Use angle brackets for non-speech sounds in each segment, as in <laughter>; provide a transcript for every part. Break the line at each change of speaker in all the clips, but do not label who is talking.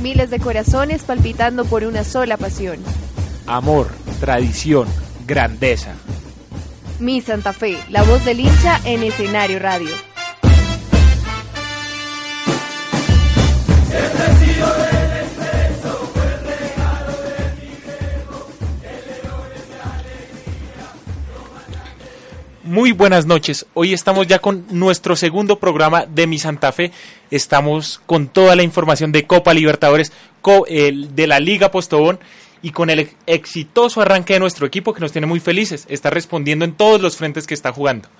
Miles de corazones palpitando por una sola pasión.
Amor, tradición, grandeza.
Mi Santa Fe, la voz del hincha en escenario radio.
Muy buenas noches. Hoy estamos ya con nuestro segundo programa de Mi Santa Fe. Estamos con toda la información de Copa Libertadores, de la Liga Postobón y con el ex- exitoso arranque de nuestro equipo que nos tiene muy felices. Está respondiendo en todos los frentes que está jugando.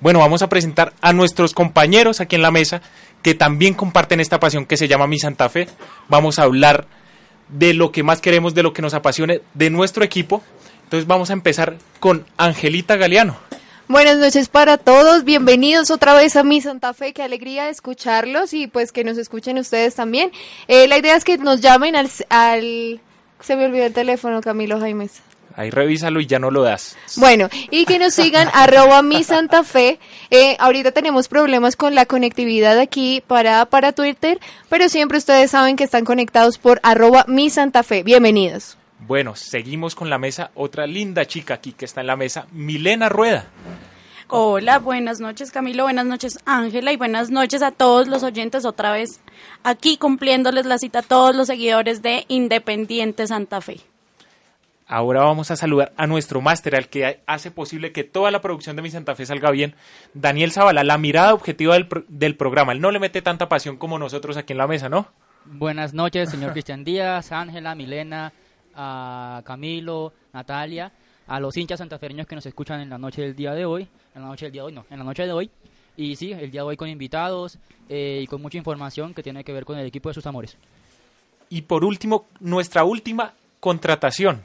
Bueno, vamos a presentar a nuestros compañeros aquí en la mesa que también comparten esta pasión que se llama Mi Santa Fe. Vamos a hablar de lo que más queremos, de lo que nos apasione, de nuestro equipo. Entonces vamos a empezar con Angelita Galeano.
Buenas noches para todos, bienvenidos otra vez a Mi Santa Fe, qué alegría escucharlos y pues que nos escuchen ustedes también. Eh, la idea es que nos llamen al, al... Se me olvidó el teléfono, Camilo Jaimes.
Ahí revísalo y ya no lo das.
Bueno, y que nos sigan <laughs> arroba mi Santa Fe. Eh, ahorita tenemos problemas con la conectividad aquí para, para Twitter, pero siempre ustedes saben que están conectados por arroba mi Santa Fe. Bienvenidos.
Bueno, seguimos con la mesa. Otra linda chica aquí que está en la mesa, Milena Rueda.
Hola, buenas noches Camilo, buenas noches Ángela y buenas noches a todos los oyentes otra vez aquí cumpliéndoles la cita a todos los seguidores de Independiente Santa Fe.
Ahora vamos a saludar a nuestro máster, al que hace posible que toda la producción de Mi Santa Fe salga bien, Daniel Zavala, la mirada objetiva del, pro- del programa. Él no le mete tanta pasión como nosotros aquí en la mesa, ¿no?
Buenas noches, señor Cristian Díaz, Ángela, Milena, a Camilo, Natalia, a los hinchas santafereños que nos escuchan en la noche del día de hoy, en la noche del día de hoy, no, en la noche de hoy. Y sí, el día de hoy con invitados eh, y con mucha información que tiene que ver con el equipo de sus amores.
Y por último, nuestra última contratación.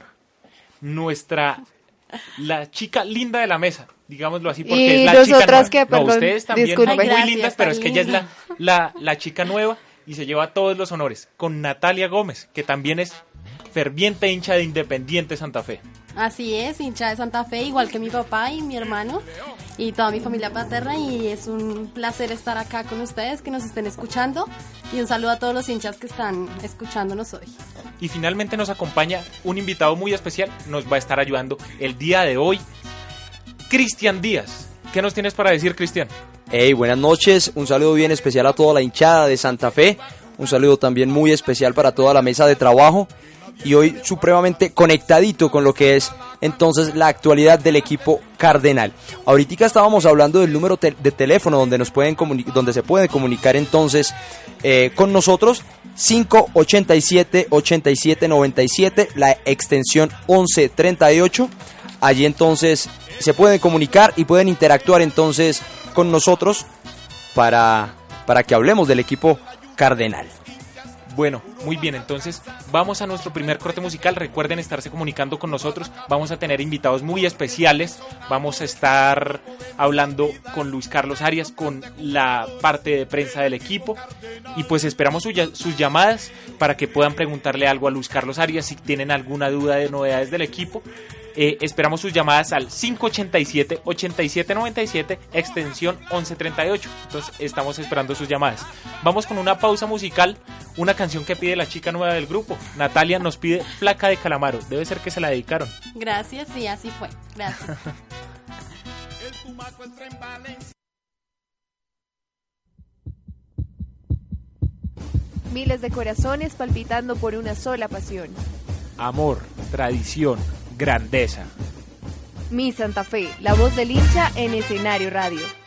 Nuestra, la chica linda de la mesa, digámoslo así, porque
Y
es la chica nueva.
que,
no,
perdón,
ustedes también
disculpe.
muy
Ay, gracias,
lindas, pero es que ella es la, la, la chica nueva y se lleva todos los honores. Con Natalia Gómez, que también es ferviente hincha de Independiente Santa Fe.
Así es, hincha de Santa Fe, igual que mi papá y mi hermano y toda mi familia paterna y es un placer estar acá con ustedes, que nos estén escuchando y un saludo a todos los hinchas que están escuchándonos hoy.
Y finalmente nos acompaña un invitado muy especial, nos va a estar ayudando el día de hoy, Cristian Díaz. ¿Qué nos tienes para decir, Cristian?
Hey, buenas noches, un saludo bien especial a toda la hinchada de Santa Fe, un saludo también muy especial para toda la mesa de trabajo y hoy supremamente conectadito con lo que es entonces la actualidad del equipo cardenal. Ahorita estábamos hablando del número de teléfono donde nos pueden donde se puede comunicar entonces eh, con nosotros 587 87 97 la extensión 1138 allí entonces se pueden comunicar y pueden interactuar entonces con nosotros para, para que hablemos del equipo cardenal.
Bueno, muy bien, entonces vamos a nuestro primer corte musical. Recuerden estarse comunicando con nosotros. Vamos a tener invitados muy especiales. Vamos a estar hablando con Luis Carlos Arias, con la parte de prensa del equipo. Y pues esperamos sus llamadas para que puedan preguntarle algo a Luis Carlos Arias si tienen alguna duda de novedades del equipo. Eh, esperamos sus llamadas al 587-8797, extensión 1138. Entonces estamos esperando sus llamadas. Vamos con una pausa musical, una canción que pide la chica nueva del grupo. Natalia nos pide Placa de Calamaro. Debe ser que se la dedicaron.
Gracias y así fue. Gracias. <laughs>
Miles de corazones palpitando por una sola pasión.
Amor, tradición, grandeza.
Mi Santa Fe, la voz del hincha en escenario radio.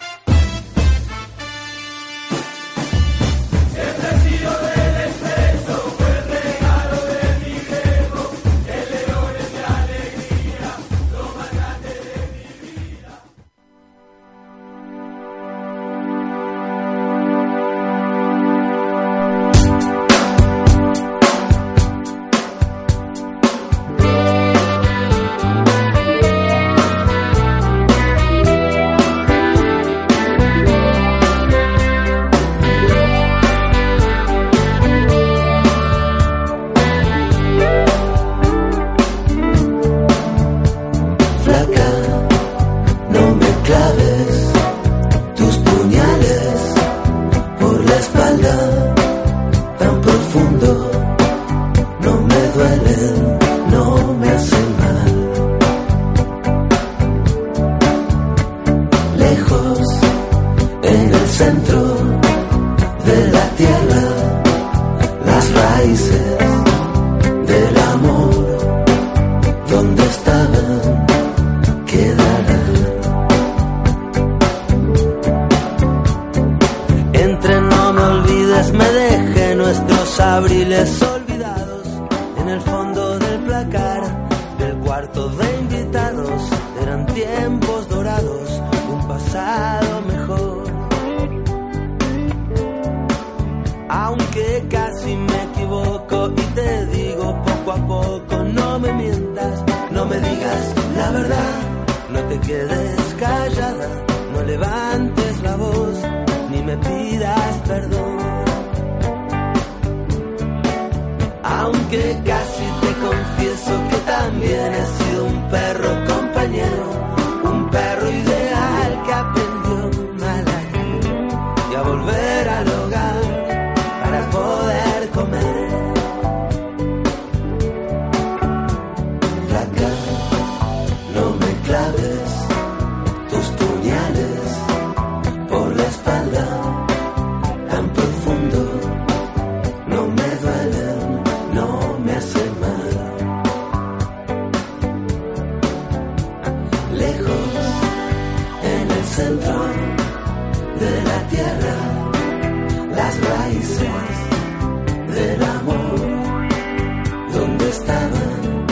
estaban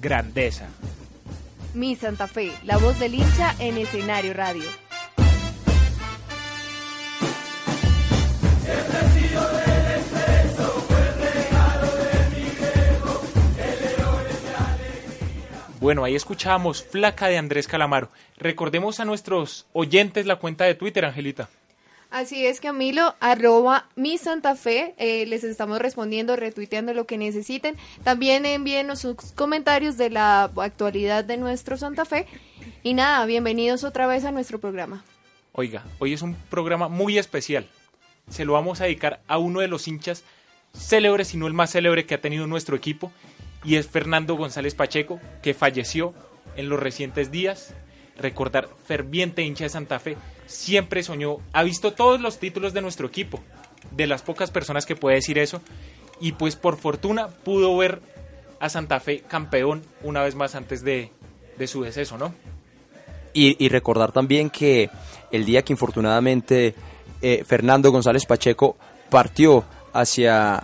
grandeza.
Mi Santa Fe, la voz del hincha en escenario radio.
Bueno, ahí escuchábamos Flaca de Andrés Calamaro. Recordemos a nuestros oyentes la cuenta de Twitter, Angelita.
Así es, Camilo, arroba mi Santa Fe, eh, les estamos respondiendo, retuiteando lo que necesiten. También envíenos sus comentarios de la actualidad de nuestro Santa Fe. Y nada, bienvenidos otra vez a nuestro programa.
Oiga, hoy es un programa muy especial. Se lo vamos a dedicar a uno de los hinchas célebres, si no el más célebre que ha tenido nuestro equipo, y es Fernando González Pacheco, que falleció en los recientes días. Recordar, ferviente hincha de Santa Fe, siempre soñó, ha visto todos los títulos de nuestro equipo, de las pocas personas que puede decir eso, y pues por fortuna pudo ver a Santa Fe campeón una vez más antes de, de su deceso, ¿no?
Y, recordar también que el día que infortunadamente eh, Fernando González Pacheco partió hacia,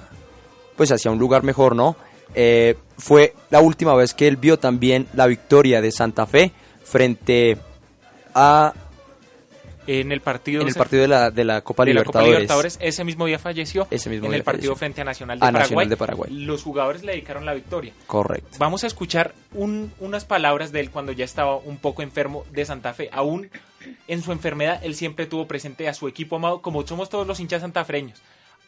pues hacia un lugar mejor, ¿no? Eh, fue la última vez que él vio también la victoria de Santa Fe frente a
En el partido,
en el partido de la, de la Copa
de la Copa
Libertadores.
Libertadores, ese mismo día falleció
Ese mismo
en
día
el partido
falleció.
frente a Nacional de,
A
Paraguay.
Nacional de Paraguay.
Los jugadores le dedicaron la victoria.
Correcto.
Vamos a escuchar un- unas palabras de él cuando ya estaba un poco enfermo de Santa Fe. Aún en su enfermedad, él siempre tuvo presente a su equipo amado, como somos todos los hinchas santafreños,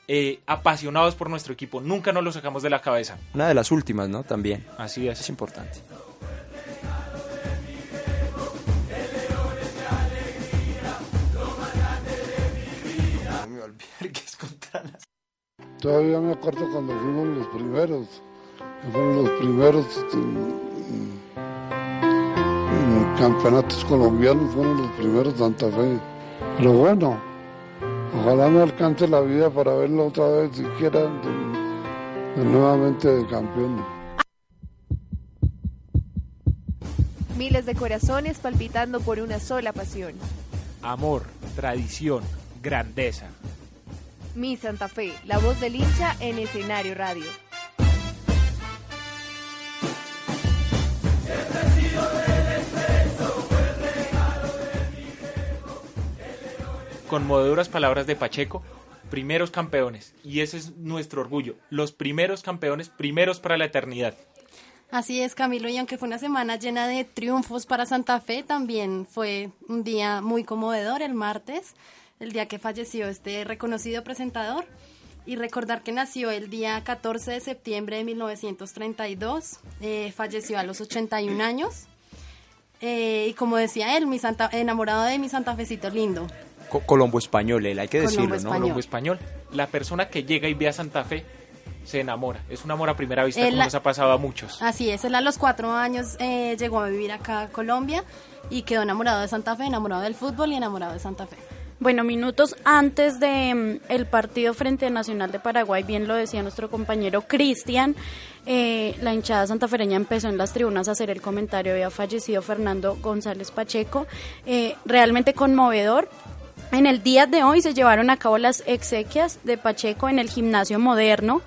eh, apasionados por nuestro equipo. Nunca nos lo sacamos de la cabeza.
Una de las últimas, ¿no? También.
Así es.
Es importante.
Todavía me acuerdo cuando fuimos los primeros, que fueron los primeros en, en campeonatos colombianos, fueron los primeros Santa Fe. Pero bueno, ojalá me alcance la vida para verlo otra vez siquiera de- de nuevamente de campeón.
Miles de corazones palpitando por una sola pasión.
Amor, tradición, grandeza.
Mi Santa Fe, la voz del hincha en escenario radio.
Conmovedoras palabras de Pacheco, primeros campeones. Y ese es nuestro orgullo. Los primeros campeones, primeros para la eternidad.
Así es, Camilo, y aunque fue una semana llena de triunfos para Santa Fe, también fue un día muy conmovedor el martes, el día que falleció este reconocido presentador. Y recordar que nació el día 14 de septiembre de 1932, eh, falleció a los 81 años. Eh, y como decía él, mi santa, enamorado de mi santafecito lindo.
Co- Colombo español, él, hay que
Colombo
decirlo, ¿no?
Colombo español. La persona que llega y ve a Santa Fe se enamora. Es un amor a primera vista,
Él
como nos ha pasado a muchos.
Así es, él a los cuatro años eh, llegó a vivir acá a Colombia y quedó enamorado de Santa Fe, enamorado del fútbol y enamorado de Santa Fe.
Bueno, minutos antes de mm, el partido frente a Nacional de Paraguay, bien lo decía nuestro compañero Cristian, eh, la hinchada santafereña empezó en las tribunas a hacer el comentario, había fallecido Fernando González Pacheco, eh, realmente conmovedor. En el día de hoy se llevaron a cabo las exequias de Pacheco en el gimnasio moderno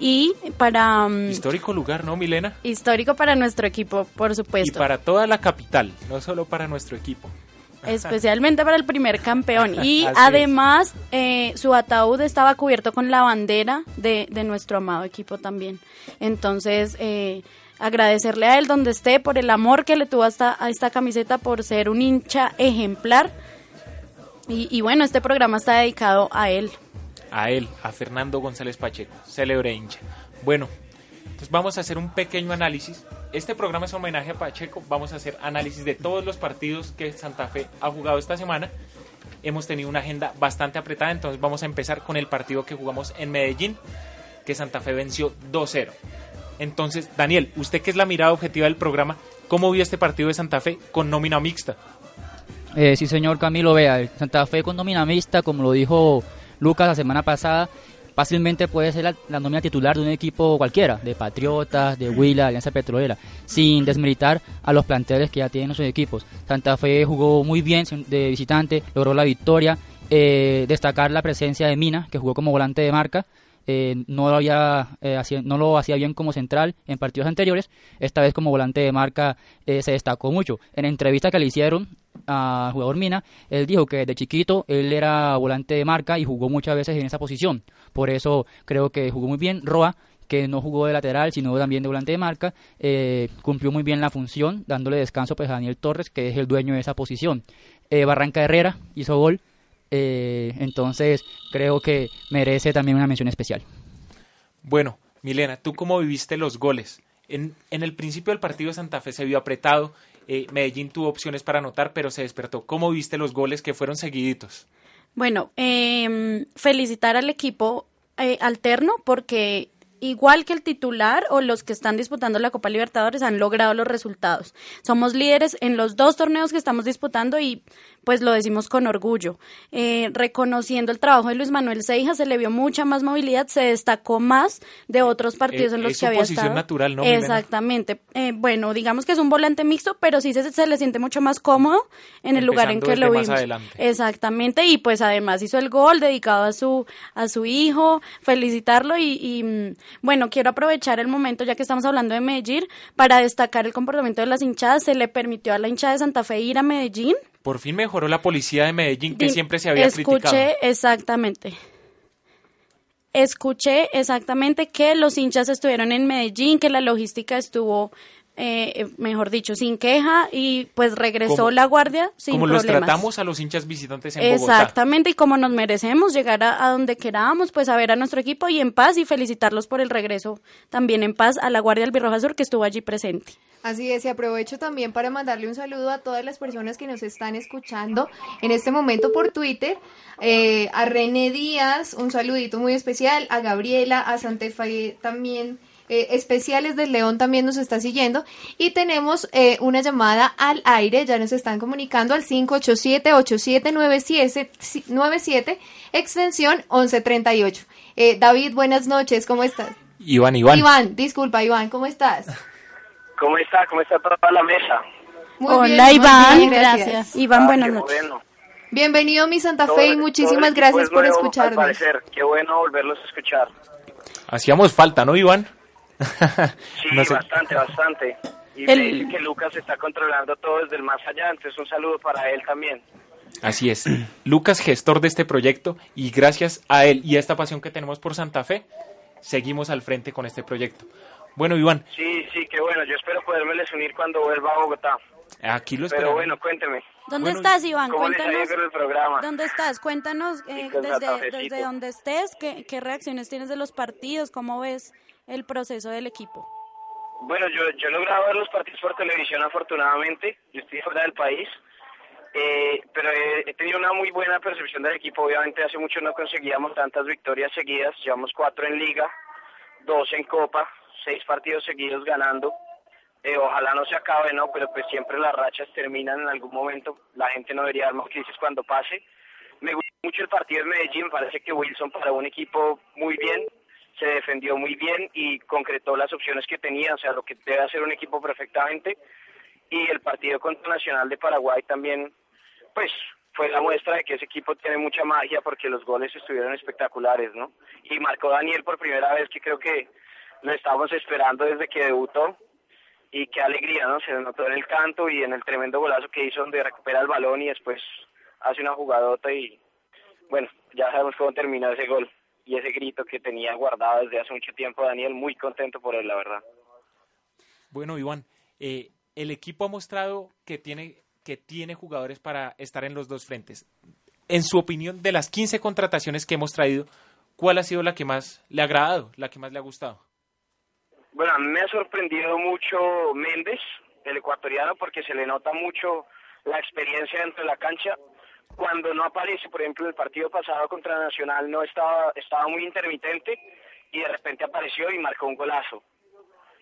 y para... mm,
Histórico lugar, ¿no, Milena?
histórico para nuestro equipo, por
Y
supuesto.
para toda la capital, no solo para nuestro equipo. <laughs>
especialmente para el primer campeón. Y
Así
además, eh, su ataúd estaba cubierto con la bandera de, de nuestro amado equipo también. Entonces, eh, agradecerle a él donde esté por el amor que le tuvo hasta a esta camiseta, por ser un hincha ejemplar. Y, y bueno, este programa está dedicado a él.
A él, a Fernando González Pacheco, célebre hincha. Bueno, entonces vamos a hacer un pequeño análisis. Este programa es homenaje a Pacheco. Vamos a hacer análisis de todos los partidos que Santa Fe ha jugado esta semana. Hemos tenido una agenda bastante apretada, entonces vamos a empezar con el partido que jugamos en Medellín, que Santa Fe venció 2-0. Entonces, Daniel, usted que es la mirada objetiva del programa, ¿cómo vio este partido de Santa Fe con nómina mixta?
Eh, sí, señor Camilo, vea, Santa Fe con nómina mixta, como lo dijo Lucas la semana pasada, fácilmente puede ser la, la nómina titular de un equipo cualquiera, de Patriotas, de Huila, Alianza Petrolera, sin desmeritar a los planteles que ya tienen sus equipos. Santa Fe jugó muy bien de visitante, logró la victoria Eh, destacar la presencia de Mina, que jugó como volante de marca. Eh, no, lo había, eh, hacía- no lo hacía bien como central en partidos anteriores. Esta vez como volante de marca eh, se destacó mucho. En entrevista que le hicieron al jugador Mina, él dijo que desde chiquito él era volante de marca y jugó muchas veces en esa posición. Por eso creo que jugó muy bien. Roa, que no jugó de lateral, sino también de volante de marca, eh, cumplió muy bien la función, dándole descanso pues, a Daniel Torres, que es el dueño de esa posición. Eh, Barranca Herrera hizo gol, eh, entonces creo que merece también una mención especial.
Bueno, Milena, ¿tú cómo viviste los goles? En, en el principio del partido Santa Fe se vio apretado, eh, Medellín tuvo opciones para anotar, pero se despertó. ¿Cómo viste los goles que fueron seguiditos?
Bueno, em, felicitar al equipo eh, alterno porque igual que el titular o los que están disputando la Copa Libertadores han logrado los resultados. Somos líderes en los dos torneos que estamos disputando y pues lo decimos con orgullo. Eh, reconociendo el trabajo de Luis Manuel Seija, se le vio mucha más movilidad, se destacó más de otros partidos
Eh,
en los
es
que
su
había
posición
estado.
natural, ¿no?
Exactamente. Eh, bueno, digamos que es un volante mixto, pero sí se, se le siente mucho más cómodo en el lugar en que lo vimos.
adelante.
Exactamente, y pues además hizo el gol dedicado a su, a su hijo, felicitarlo y, y, mm, bueno, quiero aprovechar el momento, ya que estamos hablando de Medellín, para destacar el comportamiento de las hinchadas. Se le permitió a la hinchada de Santa Fe ir a Medellín.
Por fin mejoró la policía de Medellín, que siempre se había
Escuché
criticado.
exactamente. Escuché exactamente que los hinchas estuvieron en Medellín, que la logística estuvo, eh, mejor dicho, sin queja y pues regresó
Como-
la guardia sin
Como los
problemas.
tratamos a los hinchas visitantes en Bogotá.
Exactamente, y como nos merecemos llegar a, a donde queramos, pues a ver a nuestro equipo y en paz y felicitarlos por el regreso también en paz a la Guardia Albirroja Sur que estuvo allí presente.
Así es, y aprovecho también para mandarle un saludo a todas las personas que nos están escuchando en este momento por Twitter, eh, a René Díaz, un saludito muy especial, a Gabriela, a Santa Fe también, eh, especiales del León también nos está siguiendo, y tenemos eh, una llamada al aire, ya nos están comunicando al 587-8797, extensión 1138. Eh, David, buenas noches, ¿cómo estás?
Iván, Iván.
Iván, disculpa, Iván, ¿cómo estás?
¿Cómo está? ¿Cómo está toda la mesa?
Muy
Hola
bien, muy
Iván,
bien,
gracias. Iván,
Ah,
buenas noches.
bueno.
Bienvenido a mi Santa
Todo-
Fe y muchísimas gracias por
nuevo, Al
escucharnos.
parecer, qué bueno volverlos a escuchar.
Hacíamos falta, ¿no, Iván?
Sí,
No sé.
bastante, bastante. Y
El-
me dice que Lucas está controlando todo desde el más allá, entonces un saludo para él también.
Así es. <clears throat> Lucas, gestor de este proyecto, y gracias a él y a esta pasión que tenemos por Santa Fe, seguimos al frente con este proyecto. Bueno, Iván,
Sí, sí, qué bueno. Yo espero podérmeles unir cuando vuelva a Bogotá.
aquí lo
Pero
esperamos.
bueno, cuénteme.
¿Dónde
Bueno,
estás, Iván?
¿Cómo
Cuéntanos.
el programa?
¿Dónde estás? Cuéntanos eh, desde, desde donde estés, qué, qué reacciones tienes de los partidos, cómo ves el proceso del equipo.
Bueno, yo, yo he logrado ver los partidos por televisión, afortunadamente. Yo estoy fuera del país. Eh, pero he, tenido una muy buena percepción del equipo. Obviamente, hace mucho no conseguíamos tantas victorias seguidas. Llevamos cuatro en Liga, dos en Copa, seis partidos seguidos ganando. Eh, ojalá no se acabe, ¿no? Pero pues siempre las rachas terminan en algún momento. La gente no debería dar más crisis cuando pase. Me gusta mucho el partido de Medellín. Parece que Wilson para un equipo muy bien se defendió muy bien y concretó las opciones que tenía, o sea, lo que debe hacer un equipo perfectamente. Y el partido contra Nacional de Paraguay también, pues, fue la muestra de que ese equipo tiene mucha magia porque los goles estuvieron espectaculares, ¿no? Y marcó Daniel por primera vez, que creo que lo estábamos esperando desde que debutó. Y qué alegría, ¿no? Se notó en el canto y en el tremendo golazo que hizo donde recupera el balón y después hace una jugadota y, bueno, ya sabemos cómo terminó ese gol y ese grito que tenía guardado desde hace mucho tiempo Daniel, muy contento por él, la verdad.
Bueno, Iván, eh, el equipo ha mostrado que tiene, que tiene jugadores para estar en los dos frentes. En su opinión, de las 15 contrataciones que hemos traído, ¿cuál ha sido la que más le ha agradado, la que más le ha gustado?
Bueno, a mí me ha sorprendido mucho Méndez, el ecuatoriano, porque se le nota mucho la experiencia dentro de la cancha. Cuando no aparece, por ejemplo, el partido pasado contra Nacional no estaba, estaba muy intermitente y de repente apareció y marcó un golazo.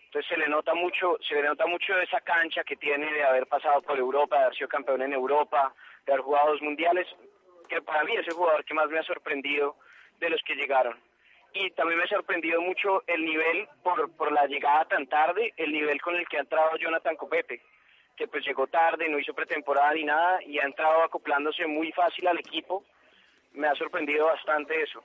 Entonces se le nota mucho, se le nota mucho esa cancha que tiene de haber pasado por Europa, de haber sido campeón en Europa, de haber jugado dos mundiales, que para mí es el jugador que más me ha sorprendido de los que llegaron. Y también me ha sorprendido mucho el nivel, por, por la llegada tan tarde, el nivel con el que ha entrado Jonathan Copete, que pues llegó tarde, no hizo pretemporada ni nada, y ha entrado acoplándose muy fácil al equipo, me ha sorprendido bastante eso.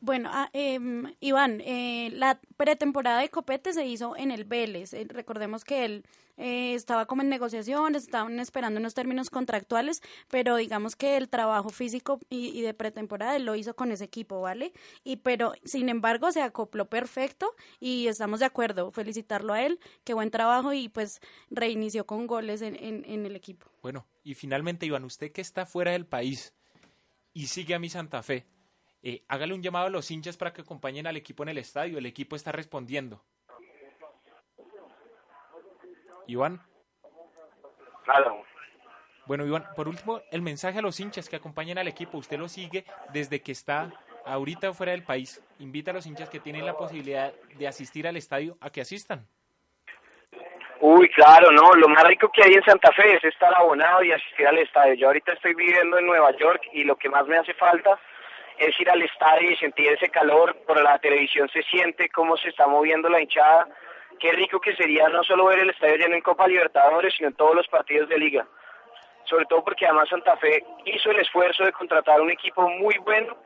Bueno, ah, em, Iván, eh, la pretemporada de Copete se hizo en el Vélez. Eh, recordemos que él eh, estaba como en negociaciones, estaban esperando unos términos contractuales, pero digamos que el trabajo físico y, y de pretemporada él lo hizo con ese equipo, ¿vale? Y pero, sin embargo, se acopló perfecto y estamos de acuerdo. Felicitarlo a él, qué buen trabajo y pues reinició con goles en, en, en el equipo.
Bueno, y finalmente, Iván, usted que está fuera del país y sigue a mi Santa Fe, eh, hágale un llamado a los hinchas para que acompañen al equipo en el estadio. El equipo está respondiendo. Iván.
Claro.
Bueno, Iván, por último, el mensaje a los hinchas que acompañen al equipo. Usted lo sigue desde que está ahorita fuera del país. Invita a los hinchas que tienen la posibilidad de asistir al estadio a que asistan.
Uy, claro, no, lo más rico que hay en Santa Fe es estar abonado y asistir al estadio. Yo ahorita estoy viviendo en Nueva York y lo que más me hace falta es ir al estadio y sentir ese calor. Por la televisión se siente cómo se está moviendo la hinchada. Qué rico que sería no solo ver el estadio lleno en Copa Libertadores, sino en todos los partidos de liga. Sobre todo porque además Santa Fe hizo el esfuerzo de contratar un equipo muy bueno.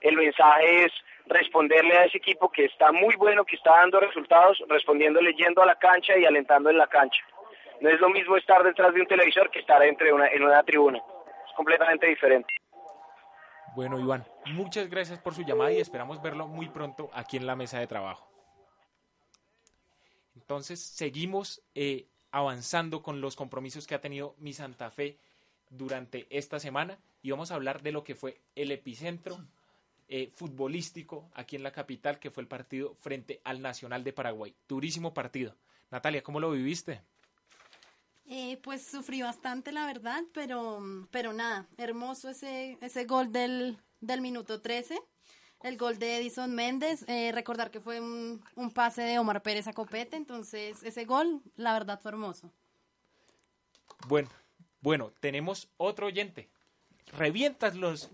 El mensaje es responderle a ese equipo que está muy bueno, que está dando resultados, respondiéndole yendo a la cancha y alentando en la cancha. No es lo mismo estar detrás de un televisor que estar entre una, en una tribuna. Es completamente diferente.
Bueno, Iván, muchas gracias por su llamada y esperamos verlo muy pronto aquí en la mesa de trabajo. Entonces, seguimos eh, avanzando con los compromisos que ha tenido mi Santa Fe durante esta semana y vamos a hablar de lo que fue el epicentro eh, futbolístico aquí en la capital, que fue el partido frente al Nacional de Paraguay. Durísimo partido. Natalia, ¿cómo lo viviste?
Eh, pues sufrí bastante, la verdad, pero, pero nada, hermoso ese, ese gol del, del minuto 13, el gol de Edison Méndez, eh, recordar que fue un, un pase de Omar Pérez a Copete, entonces ese gol, la verdad, fue hermoso.
Bueno, bueno, tenemos otro oyente. Revientas los...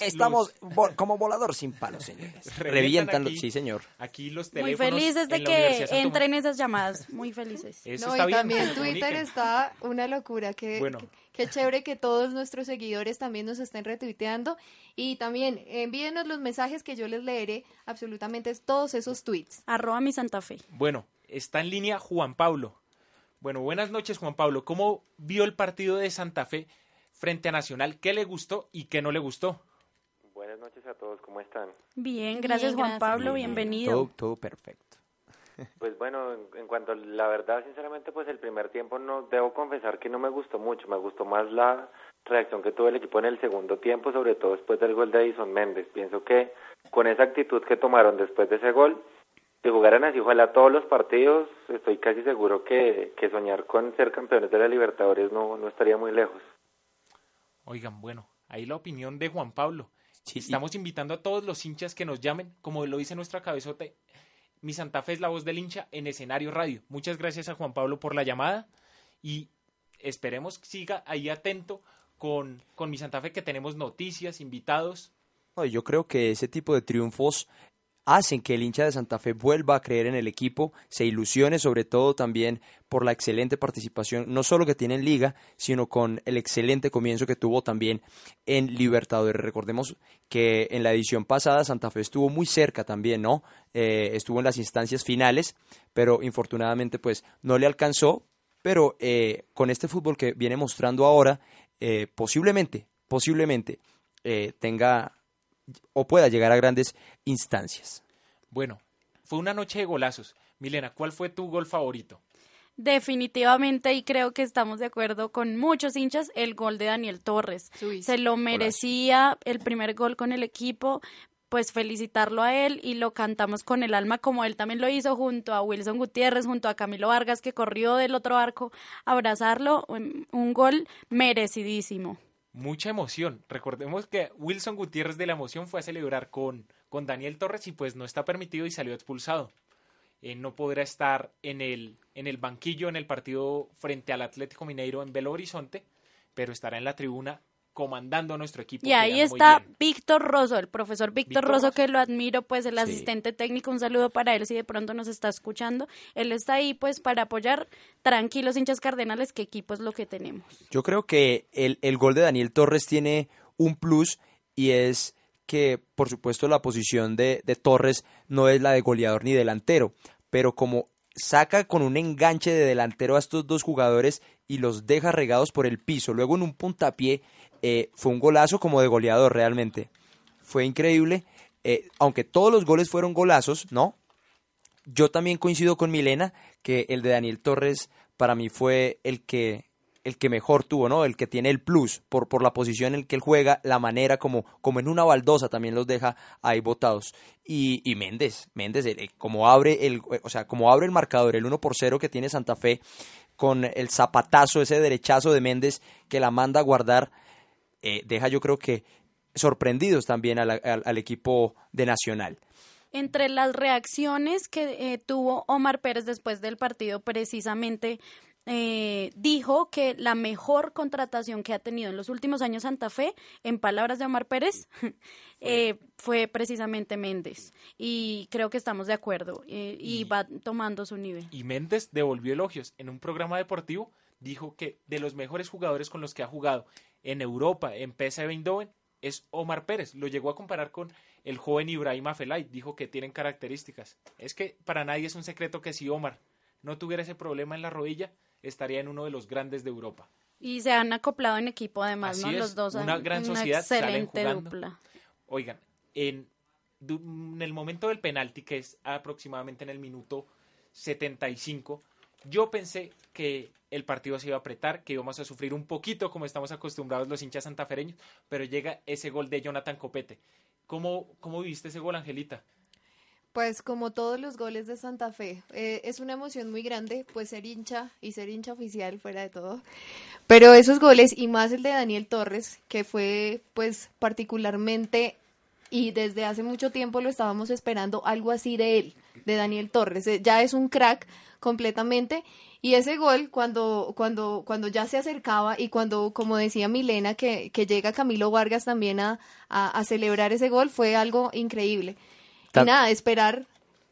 Estamos
los-
vo- <laughs> como volador sin palos, señores. Revientan los... Sí, señor.
Aquí los
Muy
teléfonos
felices de
en
que entren esas llamadas, muy felices.
Eso
no,
está
y
bien,
también Twitter está una locura. Que,
Bueno.
que- chévere que todos nuestros seguidores también nos estén retuiteando. Y también envíenos los mensajes que yo les leeré absolutamente todos esos tweets.
Arroba mi Santa Fe.
Bueno, está en línea Juan Pablo. Bueno, buenas noches Juan Pablo. ¿Cómo vio el partido de Santa Fe frente a Nacional? ¿Qué le gustó y qué no le gustó?
Buenas noches a todos, ¿cómo están?
Bien, gracias Juan
gracias.
Pablo, bienvenido.
Todo, todo perfecto. <laughs>
Pues bueno, en, en cuanto a la verdad, sinceramente, pues el primer tiempo no debo confesar que no me gustó mucho, me gustó más la reacción que tuvo el equipo en el segundo tiempo, sobre todo después del gol de Edison Méndez. Pienso que con esa actitud que tomaron después de ese gol, si jugaran así, ojalá todos los partidos, estoy casi seguro que, que soñar con ser campeones de la Libertadores no, no estaría muy lejos.
Oigan, bueno, ahí la opinión de Juan Pablo.
Sí, y-
Estamos invitando a todos los hinchas que nos llamen, como lo dice nuestra cabezote. Mi Santa Fe es la voz del hincha en escenario radio. Muchas gracias a Juan Pablo por la llamada y esperemos que siga ahí atento con, con mi Santa Fe que tenemos noticias, invitados.
No, yo creo que ese tipo de triunfos hacen que el hincha de Santa Fe vuelva a creer en el equipo, se ilusione sobre todo también por la excelente participación, no solo que tiene en liga, sino con el excelente comienzo que tuvo también en Libertadores. Recordemos que en la edición pasada Santa Fe estuvo muy cerca también, ¿no? Eh, estuvo en las instancias finales, pero infortunadamente pues no le alcanzó, pero eh, con este fútbol que viene mostrando ahora, eh, posiblemente, posiblemente eh, tenga o pueda llegar a grandes instancias.
Bueno, fue una noche de golazos. Milena, ¿cuál fue tu gol favorito?
Definitivamente, y creo que estamos de acuerdo con muchos hinchas, el gol de Daniel Torres.
Uy,
Se lo merecía el primer gol con el equipo, pues felicitarlo a él y lo cantamos con el alma como él también lo hizo junto a Wilson Gutiérrez, junto a Camilo Vargas que corrió del otro arco a abrazarlo, un un gol merecidísimo.
Mucha emoción. Recordemos que Wilson Gutiérrez de la emoción fue a celebrar con, con Daniel Torres y pues no está permitido y salió expulsado. Eh, no podrá estar en el, en el banquillo en el partido frente al Atlético Mineiro en Belo Horizonte, pero estará en la tribuna comandando a nuestro equipo.
Y
que
ahí está. Víctor Rosso, el profesor Víctor
Víctor
Rosso,
Rosso.
que lo admiro, pues el
Sí.
asistente técnico, un saludo para él si de pronto nos está escuchando. Él está ahí pues para apoyar tranquilos hinchas cardenales, qué equipo es lo que tenemos.
Yo creo que el, el gol de Daniel Torres tiene un plus y es que por supuesto la posición de, de Torres no es la de goleador ni delantero, pero como saca con un enganche de delantero a estos dos jugadores y los deja regados por el piso. Luego en un puntapié eh, fue un golazo como de goleador realmente. Fue increíble. Eh, aunque todos los goles fueron golazos, ¿no? Yo también coincido con Milena que el de Daniel Torres para mí fue el que el que mejor tuvo, ¿no? El que tiene el plus por, por la posición en que él juega, la manera como, como en una baldosa también los deja ahí botados. Y, y Méndez, Méndez, como abre el, o sea, como abre el marcador, el 1 por 0 que tiene Santa Fe, con el zapatazo, ese derechazo de Méndez que la manda a guardar, eh, deja yo creo que sorprendidos también al, al, equipo de Nacional
entre las reacciones que eh, tuvo Omar Pérez después del partido, precisamente eh, dijo que la mejor contratación que ha tenido en los últimos años Santa Fe, en palabras de Omar Pérez, <laughs> eh, fue precisamente Méndez. Y creo que estamos de acuerdo. Eh, y, va tomando su nivel.
Y Méndez devolvió elogios. En un programa deportivo dijo que de los mejores jugadores con los que ha jugado en Europa, en PSV Eindhoven, es Omar Pérez. Lo llegó a comparar con el joven Ibrahim Afelay. Dijo que tienen características. Es que para nadie es un secreto que si Omar no tuviera ese problema en la rodilla, estaría en uno de los grandes de Europa.
Y se han acoplado en equipo además, ¿no? los dos.
Una gran sociedad. Excelente dupla. Oigan, en, en el momento del penalti, que es aproximadamente en el minuto 75, yo pensé que el partido se iba a apretar, que íbamos a sufrir un poquito como estamos acostumbrados los hinchas santafereños, pero llega ese gol de Jonathan Copete. ¿Cómo, cómo viviste ese gol, Angelita?
Pues como todos los goles de Santa Fe, eh, es una emoción muy grande, pues ser hincha y ser hincha oficial fuera de todo. Pero esos goles y más el de Daniel Torres, que fue pues particularmente y desde hace mucho tiempo lo estábamos esperando algo así de él, de Daniel Torres. Eh, ya es un crack completamente y ese gol cuando cuando cuando ya se acercaba y cuando como decía Milena que, que llega Camilo Vargas también a, a celebrar ese gol fue algo increíble. Y nada, esperar,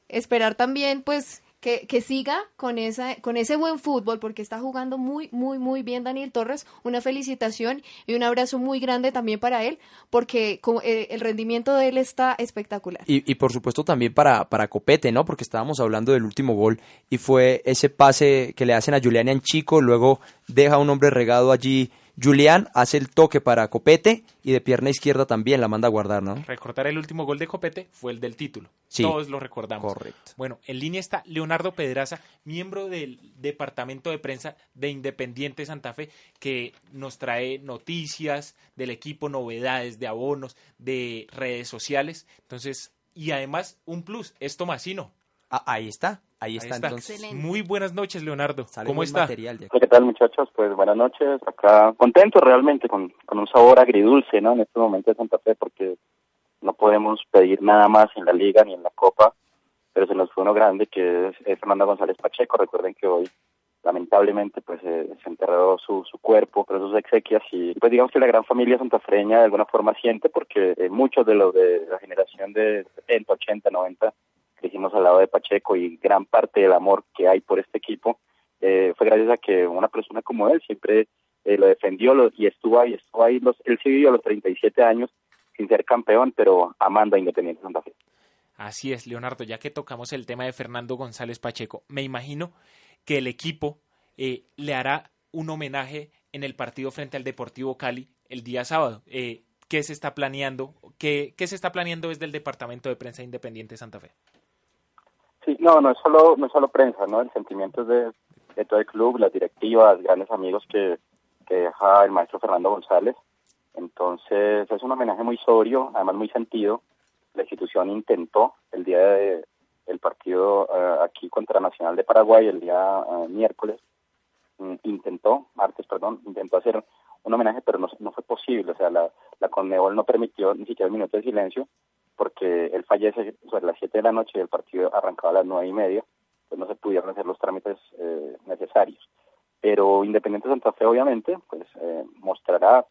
esperar también pues que, que, siga con, esa, con ese buen fútbol, porque está jugando muy, muy, muy bien Daniel Torres. Una felicitación y un abrazo muy grande también para él, porque eh, el rendimiento de él está espectacular.
Y, y, por supuesto también para, para Copete, ¿no? Porque estábamos hablando del último gol y fue ese pase que le hacen a Julián Chico, luego deja un hombre regado allí Julián hace el toque para Copete y de pierna izquierda también la manda a guardar, ¿no?
Recordar el último gol de Copete fue el del título. Todos lo recordamos.
Correcto.
Bueno, en línea está Leonardo Pedraza, miembro del departamento de prensa de Independiente Santa Fe, que nos trae noticias del equipo, novedades de abonos, de redes sociales. Entonces, y además un plus, es Tomasino.
Ah, ahí está. Ahí está,
entonces. Muy buenas noches, Leonardo. ¿Cómo está?
¿Qué tal, muchachos? Pues buenas noches. Acá contento realmente, con, con un sabor agridulce, ¿no? En este momento de Santa Fe, porque no podemos pedir nada más en la liga ni en la copa, pero se nos fue uno grande que es, Fernando González Pacheco. Recuerden que hoy, lamentablemente, pues eh, se enterró su, su cuerpo, pero sus exequias y pues digamos que la gran familia santafreña de alguna forma siente porque eh, muchos de los de la generación de 70, 80, 90 hicimos al lado de Pacheco y gran parte del amor que hay por este equipo eh, fue gracias a que una persona como él siempre eh, lo defendió y estuvo ahí, estuvo ahí, los, él sí a los 37 años sin ser campeón, pero amando a Independiente Santa Fe.
Así es, Leonardo, ya que tocamos el tema de Fernando González Pacheco, me imagino que el equipo eh, le hará un homenaje en el partido frente al Deportivo Cali el día sábado. ¿Qué se está planeando? ¿Qué, ¿Qué se está planeando desde el Departamento de Prensa Independiente Santa Fe?
No, no es solo, no es solo prensa, ¿no? El sentimiento es de, todo el club, las directivas, grandes amigos que, que deja el maestro Fernando González. Entonces es un homenaje muy sobrio, además muy sentido. La institución intentó el día de, el partido eh, aquí contra Nacional de Paraguay, el día eh, miércoles, mm, intentó, martes, perdón, intentó hacer un homenaje, pero no, no fue posible. O sea, la, la Conmebol no permitió ni siquiera un minuto de silencio porque él fallece sobre las 7 de la noche y el partido arrancaba a las nueve y media, pues no se pudieron hacer los trámites eh, necesarios. Pero Independiente Santa Fe, obviamente, pues eh, mostrará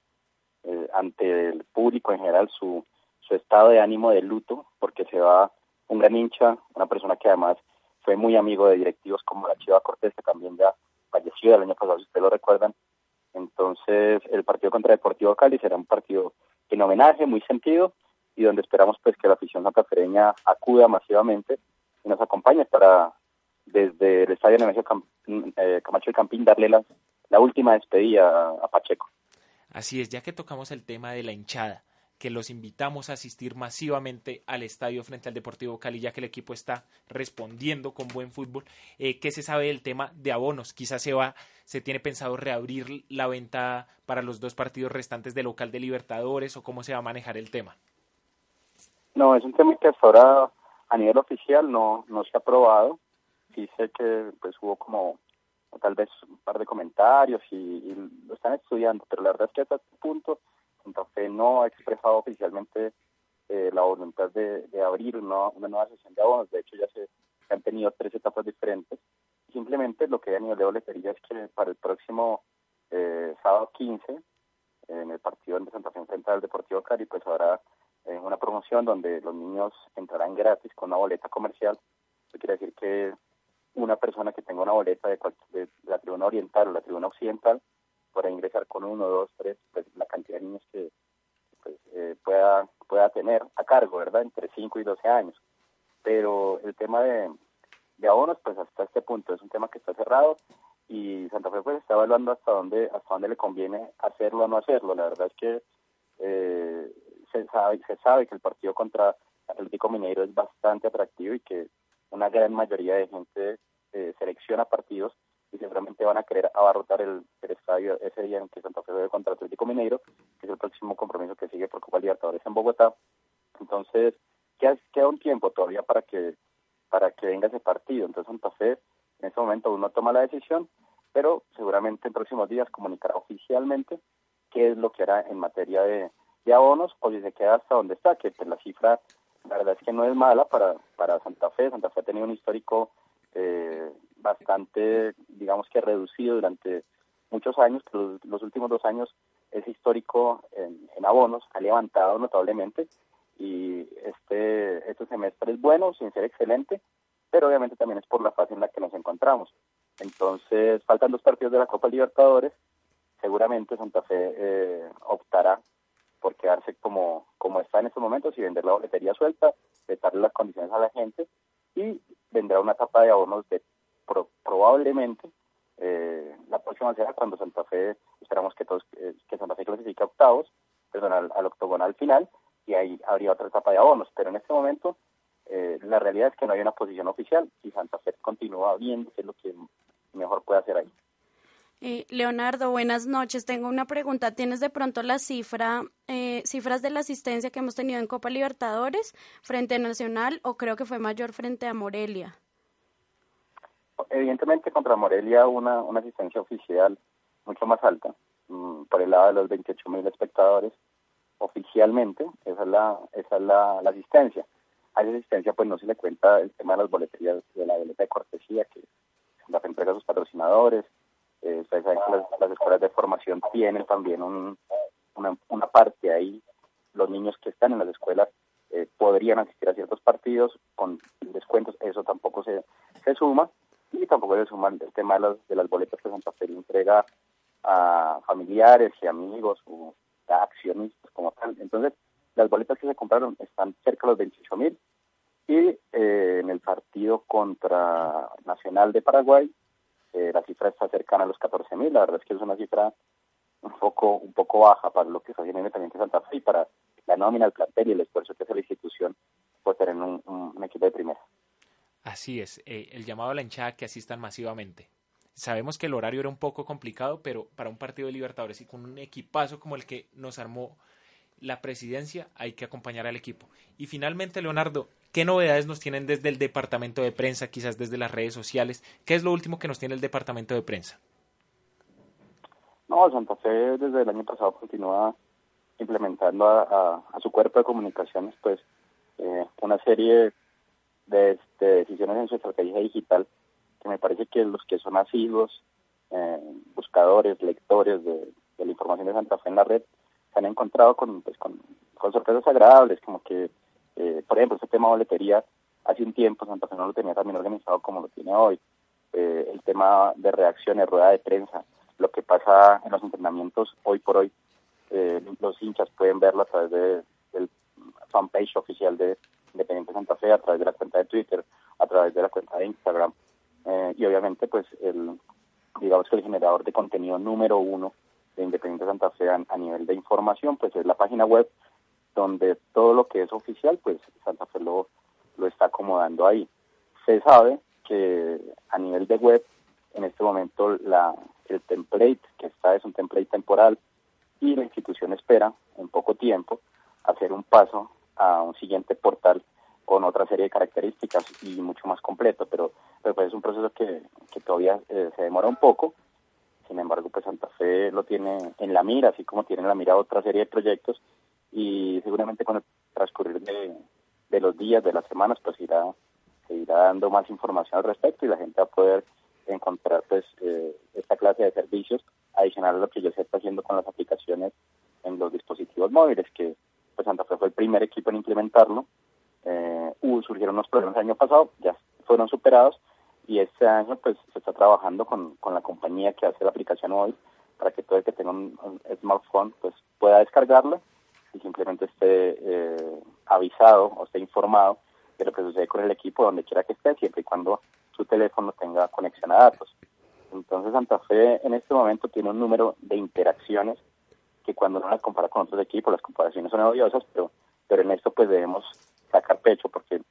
eh, ante el público en general su, su estado de ánimo de luto, porque se va un gran hincha, una persona que además fue muy amigo de directivos como la Chiva Cortés, que también ya falleció el año pasado, si ustedes lo recuerdan, Entonces, el partido contra Deportivo Cali será un partido en homenaje, muy sentido, y donde esperamos pues que la afición santafereña acuda masivamente y nos acompañe para desde el estadio Nemesio Cam- eh, Camacho y Campín darle la, la última despedida a, a Pacheco.
Así es, ya que tocamos el tema de la hinchada, que los invitamos a asistir masivamente al estadio frente al Deportivo Cali, ya que el equipo está respondiendo con buen fútbol. Eh, ¿Qué se sabe del tema de abonos? Quizás se va, se tiene pensado reabrir la venta para los dos partidos restantes de local de Libertadores o cómo se va a manejar el tema.
No, es un tema que hasta ahora a nivel oficial no, no se ha aprobado. Sí sé que pues hubo como tal vez un par de comentarios y, lo están estudiando, pero la verdad es que hasta este punto Santa Fe no ha expresado oficialmente eh, la voluntad de, abrir una, nueva sesión de abonos. De hecho, ya se, han tenido tres etapas diferentes. Simplemente lo que a nivel de boletería es que para el próximo eh, sábado 15, en el partido de Santa Fe enfrenta al Deportivo Cali, pues habrá eh, una promoción donde los niños entrarán gratis con una boleta comercial. Eso quiere decir que una persona que tenga una boleta de, de la tribuna oriental o la tribuna occidental podrá ingresar con uno, dos, tres, pues la cantidad de niños que pues, eh, pueda pueda tener a cargo, ¿verdad? Entre 5 y 12 años. Pero el tema de, de abonos, pues hasta este punto es un tema que está cerrado y Santa Fe pues está evaluando hasta dónde hasta dónde le conviene hacerlo o no hacerlo. La verdad es que eh, se sabe se sabe que el partido contra Atlético Mineiro es bastante atractivo y que una gran mayoría de gente eh, selecciona partidos y seguramente van a querer abarrotar el, estadio ese día en que Santa Fe juegue contra Atlético Mineiro, que es el próximo compromiso que sigue por Copa Libertadores en Bogotá. Entonces, queda, queda un tiempo todavía para que para que venga ese partido. Entonces, Santa Fe en ese momento aún no toma la decisión, pero seguramente en próximos días comunicará oficialmente qué es lo que hará en materia de, de abonos o si se queda hasta donde está, que pues, la cifra la verdad es que no es mala para, para Santa Fe. Santa Fe ha tenido un histórico eh, bastante, digamos que reducido durante muchos años, pero los, los últimos dos años ese histórico en, en abonos ha levantado notablemente y este, este semestre es bueno, sin ser excelente, pero obviamente también es por la fase en la que nos encontramos. Entonces, faltan dos partidos de la Copa Libertadores, seguramente Santa Fe eh, optará por quedarse como, como está en estos momentos y vender la boletería suelta, darle las condiciones a la gente y vendrá una etapa de abonos de pro- probablemente eh, la próxima será cuando Santa Fe, esperamos que todos, eh, que Santa Fe clasifique a octavos, perdón, al, al octogonal final y ahí habría otra etapa de abonos, pero en este momento eh, la realidad es que no hay una posición oficial y Santa Fe continúa viendo es lo que mejor puede hacer ahí.
Eh, Leonardo, buenas noches. Tengo una pregunta. ¿Tienes de pronto la cifra, eh, cifras de la asistencia que hemos tenido en Copa Libertadores frente a Nacional o creo que fue mayor frente a Morelia?
Evidentemente contra Morelia una, asistencia oficial mucho más alta, mm, por el lado de los 28 mil espectadores oficialmente, esa es la, esa es la asistencia. A esa asistencia pues no se le cuenta el tema de las boleterías, de la boleta de cortesía que las empresas, sus patrocinadores, eh, las, las escuelas de formación tienen también un, una, una parte ahí, los niños que están en las escuelas eh, podrían asistir a ciertos partidos con descuentos, eso tampoco se, suma, y tampoco se suma el tema de las, de las boletas que Santa Fe entrega a familiares y amigos o a accionistas como tal. Entonces, las boletas que se compraron están cerca de los 28 mil. Y eh, en el partido contra Nacional de Paraguay eh, la cifra está cercana a los 14 mil. La verdad es que es una cifra un poco un poco baja para lo que está haciendo Independiente Santa Fe y para la nómina, el plantel y el esfuerzo que hace la institución por tener un equipo de primera.
Así es, eh, el llamado a la hinchada que asistan masivamente. Sabemos que el horario era un poco complicado, pero para un partido de Libertadores y con un equipazo como el que nos armó la presidencia, hay que acompañar al equipo. Y finalmente, Leonardo, ¿qué novedades nos tienen desde el departamento de prensa, quizás desde las redes sociales? ¿Qué es lo último que nos tiene el departamento de prensa?
No, Santa Fe desde el año pasado continúa implementando a, su cuerpo de comunicaciones pues eh, una serie de, de, decisiones en su estrategia digital que me parece que los que son asiduos, eh, buscadores, lectores de, la información de Santa Fe en la red se han encontrado con, pues, con, sorpresas agradables, como que, eh, por ejemplo, este tema de boletería, hace un tiempo Santa Fe no lo tenía tan bien organizado como lo tiene hoy. Eh, el tema de reacciones, rueda de prensa, lo que pasa en los entrenamientos hoy por hoy, eh, los hinchas pueden verlo a través de, del fanpage oficial de Independiente Santa Fe, a través de la cuenta de Twitter, a través de la cuenta de Instagram. Eh, y obviamente, pues, el, digamos que el generador de contenido número uno de Independiente Santa Fe a, nivel de información, pues es la página web donde todo lo que es oficial, pues Santa Fe lo, lo está acomodando ahí. Se sabe que a nivel de web, en este momento la, el template que está es un template temporal y la institución espera en poco tiempo hacer un paso a un siguiente portal con otra serie de características y mucho más completo, pero, pero pues es un proceso que, que todavía eh, se demora un poco. Sin embargo, pues Santa Fe lo tiene en la mira, así como tiene en la mira otra serie de proyectos y seguramente con el transcurrir de, los días, de las semanas, pues irá, se irá dando más información al respecto y la gente va a poder encontrar pues eh, esta clase de servicios adicional a lo que yo se está haciendo con las aplicaciones en los dispositivos móviles, que pues Santa Fe fue el primer equipo en implementarlo. Eh, surgieron unos problemas el año pasado, ya fueron superados y este año pues se está trabajando con, con la compañía que hace la aplicación hoy para que todo el que tenga un, smartphone pues pueda descargarla y simplemente esté eh, avisado o esté informado de lo que sucede con el equipo donde quiera que esté, siempre y cuando su teléfono tenga conexión a datos. Entonces Santa Fe en este momento tiene un número de interacciones que cuando uno las compara con otros equipos, las comparaciones son odiosas, pero, pero en esto pues debemos sacar pecho porque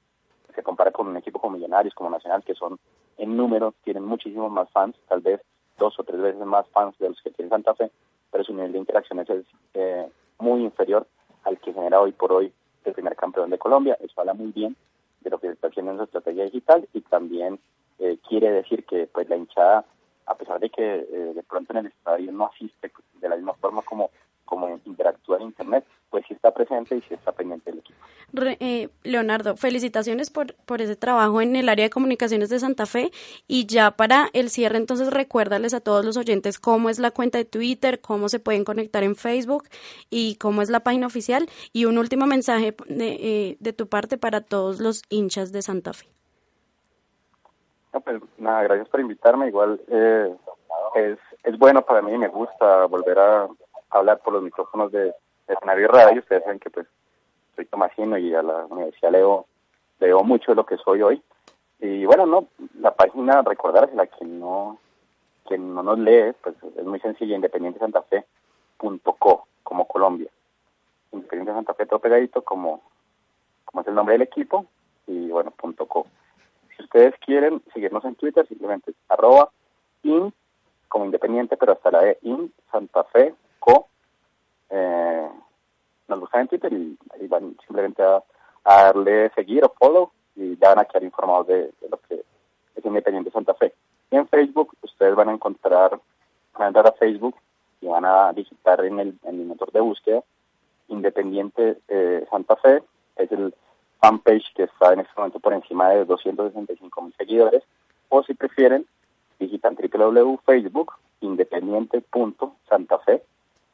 se compara con un equipo como Millonarios, como Nacional, que son en número, tienen muchísimos más fans, tal vez dos o tres veces más fans de los que tiene Santa Fe, pero su nivel de interacciones es eh, muy inferior al que genera hoy por hoy el primer campeón de Colombia. Eso habla muy bien de lo que está haciendo en su estrategia digital y también eh, quiere decir que pues la hinchada, a pesar de que eh, de pronto en el estadio no asiste de la misma forma como como interactúa en internet, pues sí está presente y sí está pendiente del equipo.
Re, eh, Leonardo, felicitaciones por, por ese trabajo en el área de comunicaciones de Santa Fe y ya para el cierre entonces recuérdales a todos los oyentes cómo es la cuenta de Twitter, cómo se pueden conectar en Facebook y cómo es la página oficial y un último mensaje de, eh, de tu parte para todos los hinchas de Santa Fe.
No, pues, nada, gracias por invitarme. Igual eh, es, es bueno para mí, me gusta volver a hablar por los micrófonos de, de radio. Ustedes saben que pues soy tomasino y a la universidad leo, leo mucho de lo que soy hoy. Y bueno, no, la página, recordársela, quien no, quien no nos lee, pues es muy sencilla, independiente Santa Fe punto co, como Colombia. Independiente Santa Fe, todo pegadito, como, como es el nombre del equipo, y bueno, punto co. Si ustedes quieren seguirnos en Twitter, simplemente arroba in, como independiente, pero hasta la de in, Santa Fe, eh, nos buscan en Twitter y, van simplemente a, darle seguir o follow y ya van a quedar informados de, lo que es Independiente Santa Fe. En Facebook ustedes van a encontrar, van a entrar a Facebook y van a digitar en el, en el motor de búsqueda Independiente eh, Santa Fe, es el fanpage que está en este momento por encima de 265 mil seguidores, o si prefieren, digitan www.facebook independiente.santafe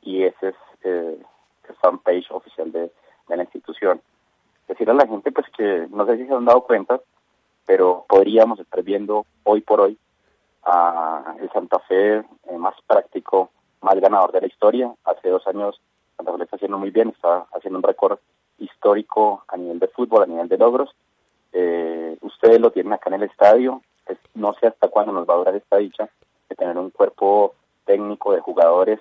y ese es eh, el fanpage oficial de, la institución. Decir a la gente pues que no sé si se han dado cuenta, pero podríamos estar viendo hoy por hoy a el Santa Fe eh, más práctico, más ganador de la historia. Hace dos años Santa Fe lo está haciendo muy bien, está haciendo un récord histórico a nivel de fútbol, a nivel de logros. Eh, ustedes lo tienen acá en el estadio. Pues, no sé hasta cuándo nos va a durar esta dicha de tener un cuerpo técnico de jugadores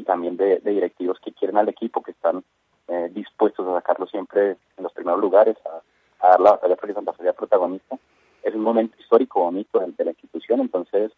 y también de, de directivos que quieren al equipo, que están eh, dispuestos a sacarlo siempre en los primeros lugares, a, dar la batalla para que Santa Fe sea protagonista. Es un momento histórico bonito de, de la institución, entonces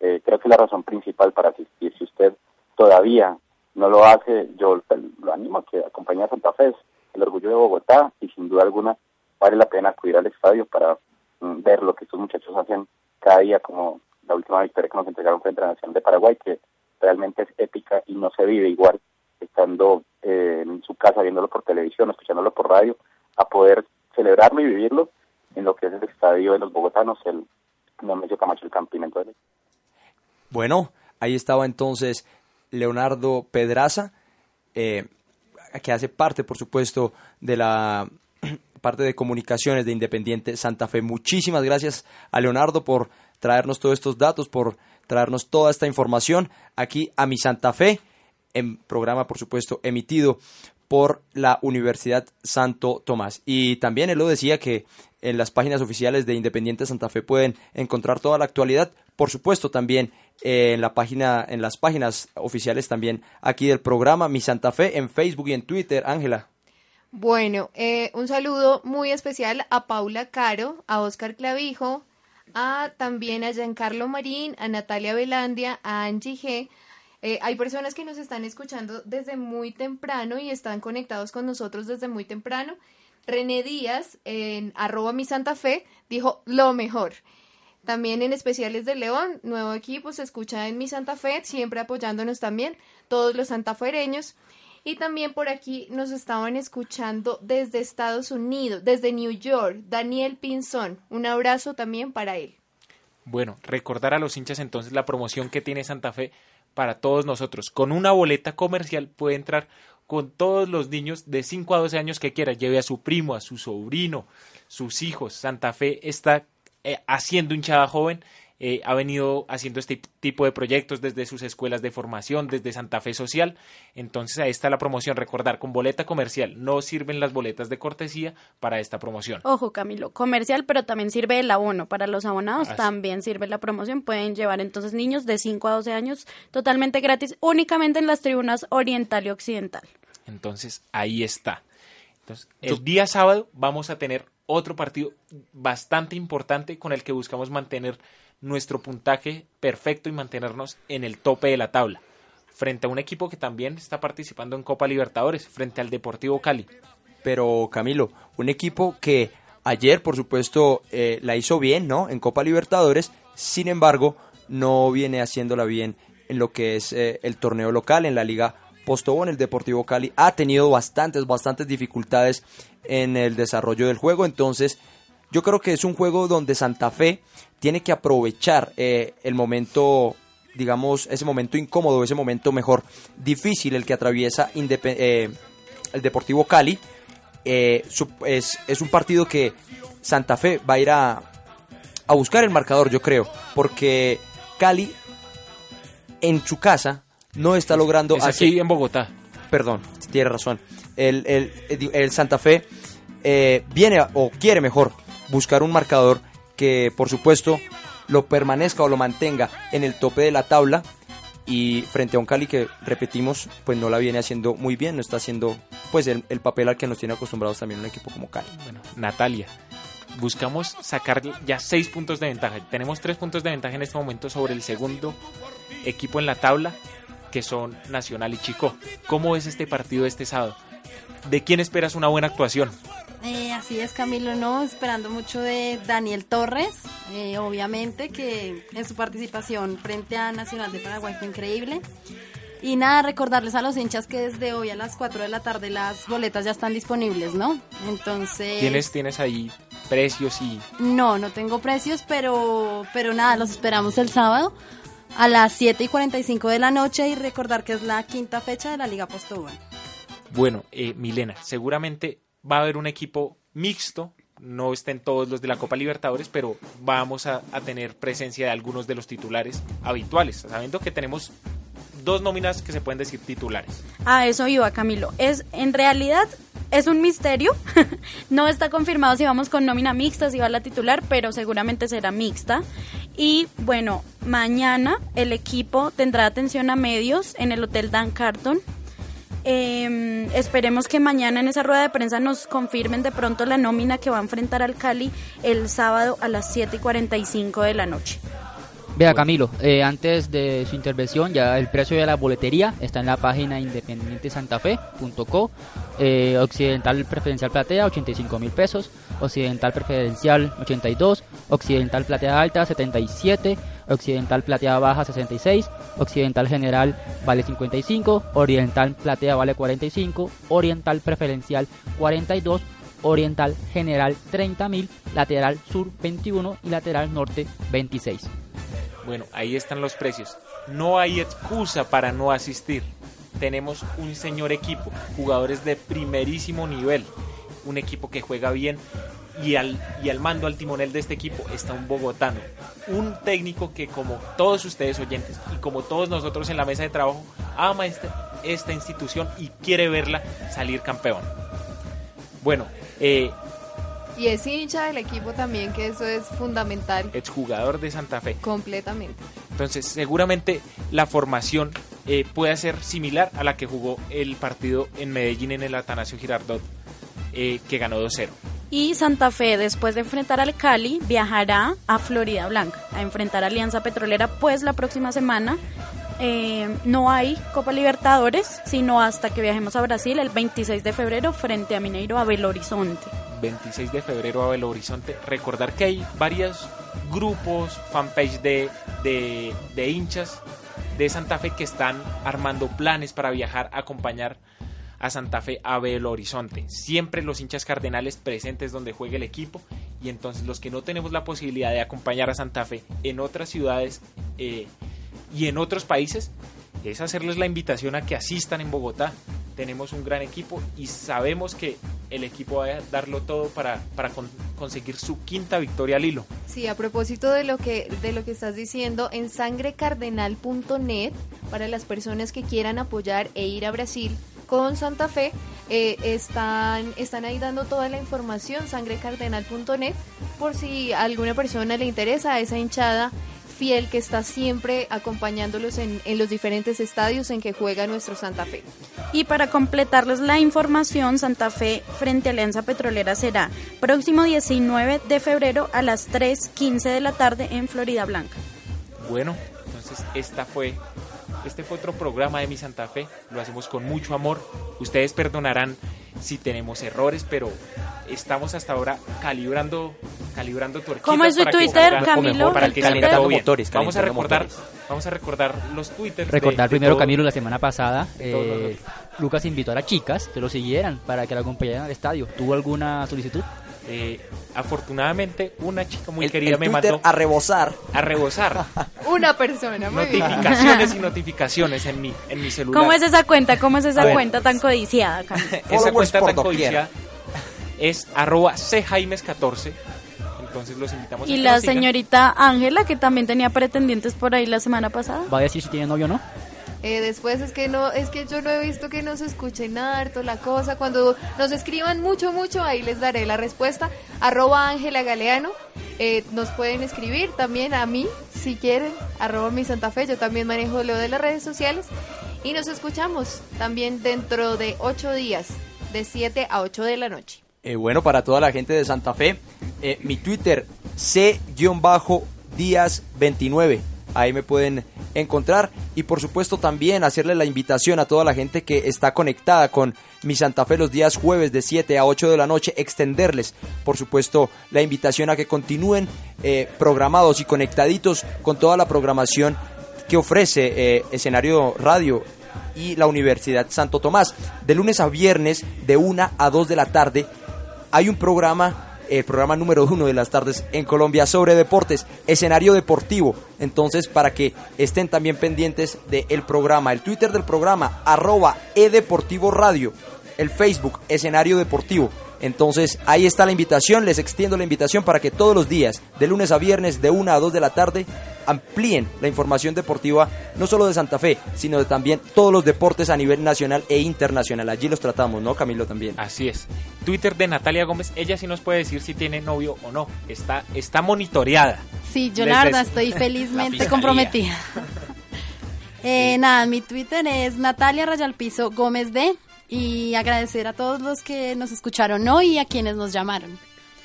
eh, creo que la razón principal para asistir, si usted todavía no lo hace, yo lo animo a que acompañe a Santa Fe, es el orgullo de Bogotá y sin duda alguna vale la pena acudir al estadio para mm, ver lo que estos muchachos hacen cada día, como la última victoria que nos entregaron frente a la Nación de Paraguay, que realmente es épica y no se vive igual estando eh, en su casa viéndolo por televisión, escuchándolo por radio, a poder celebrarlo y vivirlo en lo que es el estadio de los bogotanos, el Nemesio Camacho, el Campín. Entonces.
Bueno, ahí estaba entonces Leonardo Pedraza, eh, que hace parte, por supuesto, de la <clears throat> parte de comunicaciones de Independiente Santa Fe. Muchísimas gracias a Leonardo por traernos todos estos datos, por traernos toda esta información aquí a mi Santa Fe, en programa, por supuesto, emitido por la Universidad Santo Tomás. Y también él lo decía que en las páginas oficiales de Independiente Santa Fe pueden encontrar toda la actualidad. Por supuesto, también en la página, en las páginas oficiales también aquí del programa Mi Santa Fe en Facebook y en Twitter. Ángela.
Bueno, eh, un saludo muy especial a Paula Caro, a Oscar Clavijo, a también a Giancarlo Marín, a Natalia Velandia, a Angie G. Eh, hay personas que nos están escuchando desde muy temprano y están conectados con nosotros desde muy temprano. René Díaz, en arroba mi Santa Fe, dijo lo mejor. También en especiales de León, nuevo equipo, se escucha en mi Santa Fe, siempre apoyándonos también, todos los santafereños. Y también por aquí nos estaban escuchando desde Estados Unidos, desde New York, Daniel Pinzón. Un abrazo también para él.
Bueno, recordar a los hinchas entonces la promoción que tiene Santa Fe para todos nosotros. Con una boleta comercial puede entrar con todos los niños de 5 a 12 años que quiera. Lleve a su primo, a su sobrino, sus hijos. Santa Fe está eh, haciendo hinchada joven eh, ha venido haciendo este tipo de proyectos desde sus escuelas de formación, desde Santa Fe Social. Entonces ahí está la promoción. Recordar, con boleta comercial no sirven las boletas de cortesía para esta promoción.
Ojo, Camilo, comercial, pero también sirve el abono. Para los abonados también sirve la promoción. Pueden llevar entonces niños de 5 a 12 años totalmente gratis, únicamente en las tribunas oriental y occidental.
Entonces ahí está. Entonces, el día sábado vamos a tener otro partido bastante importante con el que buscamos mantener nuestro puntaje perfecto y mantenernos en el tope de la tabla, frente a un equipo que también está participando en Copa Libertadores, frente al Deportivo Cali.
Pero Camilo, un equipo que ayer, por supuesto, eh, la hizo bien, ¿no? En Copa Libertadores, sin embargo, no viene haciéndola bien en lo que es eh, el torneo local, en la Liga Postobón, el Deportivo Cali ha tenido bastantes, bastantes dificultades en el desarrollo del juego, entonces yo creo que es un juego donde Santa Fe tiene que aprovechar eh, el momento, digamos, ese momento incómodo, ese momento mejor difícil, el que atraviesa eh, el Deportivo Cali. Eh, es, es, un partido que Santa Fe va a ir a, a buscar el marcador, yo creo, porque Cali en su casa no está logrando...
Es aquí en Bogotá.
Perdón, tiene razón. El, el, el Santa Fe viene o quiere mejor buscar un marcador que por supuesto lo permanezca o lo mantenga en el tope de la tabla y frente a un Cali que repetimos pues no la viene haciendo muy bien, no está haciendo pues el, papel al que nos tiene acostumbrados también un equipo como Cali.
Bueno, Natalia, buscamos sacar ya seis puntos de ventaja. Tenemos tres puntos de ventaja en este momento sobre el segundo equipo en la tabla que son Nacional y Chico. ¿Cómo es este partido este sábado? ¿De quién esperas una buena actuación?
Eh, así es, Camilo, ¿no? Esperando mucho de Daniel Torres, eh, obviamente, que en su participación frente a Nacional de Paraguay fue increíble. Y nada, recordarles a los hinchas que desde hoy a las 4 de la tarde las boletas ya están disponibles, ¿no? Entonces...
¿Tienes, tienes ahí precios y...?
No, no tengo precios, pero, pero nada, los esperamos el sábado a las 7 y 45 de la noche y recordar que es la quinta fecha de la Liga Postobón.
Bueno, eh, Milena, seguramente va a haber un equipo mixto, no estén todos los de la Copa Libertadores, pero vamos a, tener presencia de algunos de los titulares habituales, sabiendo que tenemos dos nóminas que se pueden decir titulares.
Ah, eso iba, Camilo. Es en realidad es un misterio. <laughs> no está confirmado si vamos con nómina mixta, si va la titular, pero seguramente será mixta. Y bueno, mañana el equipo tendrá atención a medios en el Hotel Dan Carton eh, esperemos que mañana en esa rueda de prensa nos confirmen de pronto la nómina que va a enfrentar al Cali el sábado a las 7 y 45 de la noche.
Vea Camilo, eh, antes de su intervención ya el precio de la boletería está en la página independientesantafe.co, eh, Occidental Preferencial Platea 85 mil pesos, Occidental Preferencial 82, Occidental Platea Alta 77, Occidental Platea Baja 66, Occidental General vale 55, Oriental Platea vale 45, Oriental Preferencial 42, Oriental General 30.000, Lateral Sur 21 y Lateral Norte 26.
Bueno, ahí están los precios. No hay excusa para no asistir. Tenemos un señor equipo, jugadores de primerísimo nivel, un equipo que juega bien y al, y al mando, al timonel de este equipo está un bogotano, un técnico que como todos ustedes oyentes y como todos nosotros en la mesa de trabajo, ama esta, esta institución y quiere verla salir campeón. Bueno, eh,
Y es hincha del equipo también, que eso es fundamental.
exjugador de Santa Fe.
Completamente.
Entonces, seguramente la formación eh, puede ser similar a la que jugó el partido en Medellín en el Atanasio Girardot, eh, que ganó 2-0.
Y Santa Fe, después de enfrentar al Cali, viajará a Florida Blanca a enfrentar a Alianza Petrolera, pues la próxima semana eh, no hay Copa Libertadores, sino hasta que viajemos a Brasil el 26 de febrero frente a Mineiro a Belo Horizonte.
26 de febrero a Belo Horizonte. Recordar que hay varios grupos, fanpage de, de, de hinchas de Santa Fe que están armando planes para viajar a acompañar a Santa Fe a Belo Horizonte. Siempre los hinchas cardenales presentes donde juegue el equipo y entonces los que no tenemos la posibilidad de acompañar a Santa Fe en otras ciudades eh, y en otros países es hacerles la invitación a que asistan en Bogotá. Tenemos un gran equipo y sabemos que el equipo va a darlo todo para, para con- conseguir su quinta victoria al hilo.
Sí, a propósito de lo que de lo que estás diciendo, en sangrecardenal.net para las personas que quieran apoyar e ir a Brasil con Santa Fe, eh, están están ahí dando toda la información sangrecardenal.net por si a alguna persona le interesa a esa hinchada fiel que está siempre acompañándolos en, en los diferentes estadios en que juega nuestro Santa Fe.
Y para completarles la información, Santa Fe frente a Alianza Petrolera será próximo 19 de febrero a las 3.15 de la tarde en Florida Blanca.
Bueno, entonces esta fue, este fue otro programa de Mi Santa Fe. Lo hacemos con mucho amor. Ustedes perdonarán si tenemos errores, pero estamos hasta ahora calibrando, calibrando tuerquitas
¿Cómo es su Twitter, Camilo?
Para
¿El
que
Twitter?
bien.
motores,
vamos a
calentando
recordar,
motores.
vamos a recordar los twitters. de-
Recordar
de
primero,
todo-
Camilo, la semana pasada,
de todos
eh,
nosotros.
Lucas invitó a las chicas que lo siguieran para que la acompañaran al estadio. ¿Tuvo alguna solicitud?
Eh, afortunadamente, una chica muy
El-
querida
el
me
Twitter
mandó
a rebosar.
a rebosar <laughs>
Una persona, muy bien.
notificaciones y <laughs> notificaciones en mi, en mi celular.
¿Cómo es esa cuenta? ¿Cómo es esa
ver.
cuenta tan codiciada?
Esa cuenta tan codiciada es arroba cjaimes14. Entonces los invitamos a
Y la señorita Ángela, que también tenía pretendientes por ahí la semana pasada.
¿Va a decir si tiene novio o no?
Eh, después es que no, es que yo no he visto que nos escuchen harto la cosa. Cuando nos escriban mucho, mucho, ahí les daré la respuesta. Arroba Ángela Galeano. Eh, nos pueden escribir también a mí, si quieren. Arroba mi Santa Fe. Yo también manejo lo de las redes sociales. Y nos escuchamos también dentro de ocho días, de 7 a 8 de la noche.
Eh, bueno, para toda la gente de Santa Fe, mi Twitter, C-Díaz29. Ahí me pueden encontrar. Y por supuesto también hacerle la invitación a toda la gente que está conectada con mi Santa Fe los días jueves de 7 a 8 de la noche. Extenderles, por supuesto, la invitación a que continúen eh, programados y conectaditos con toda la programación que ofrece eh, escenario radio y la Universidad Santo Tomás. De lunes a viernes, de 1 a 2 de la tarde, hay un programa, el programa número uno de las tardes en Colombia sobre deportes, escenario deportivo. Entonces, para que estén también pendientes del programa, el Twitter del programa, arroba edeportivo radio, el Facebook, escenario deportivo. Entonces, ahí está la invitación, les extiendo la invitación para que todos los días, de lunes a viernes, de 1 a 2 de la tarde, amplíen la información deportiva, no solo de Santa Fe, sino de también todos los deportes a nivel nacional e internacional. Allí los tratamos, ¿no, Camilo? También.
Así es. Twitter de Natalia Gómez, ella sí nos puede decir si tiene novio o no. Está, está monitoreada.
Sí, yo la verdad estoy <laughs> felizmente comprometida. <laughs> Eh, Nada, mi Twitter es Natalia Rayalpizo Gómez D. Y agradecer a todos los que nos escucharon hoy y a quienes nos llamaron.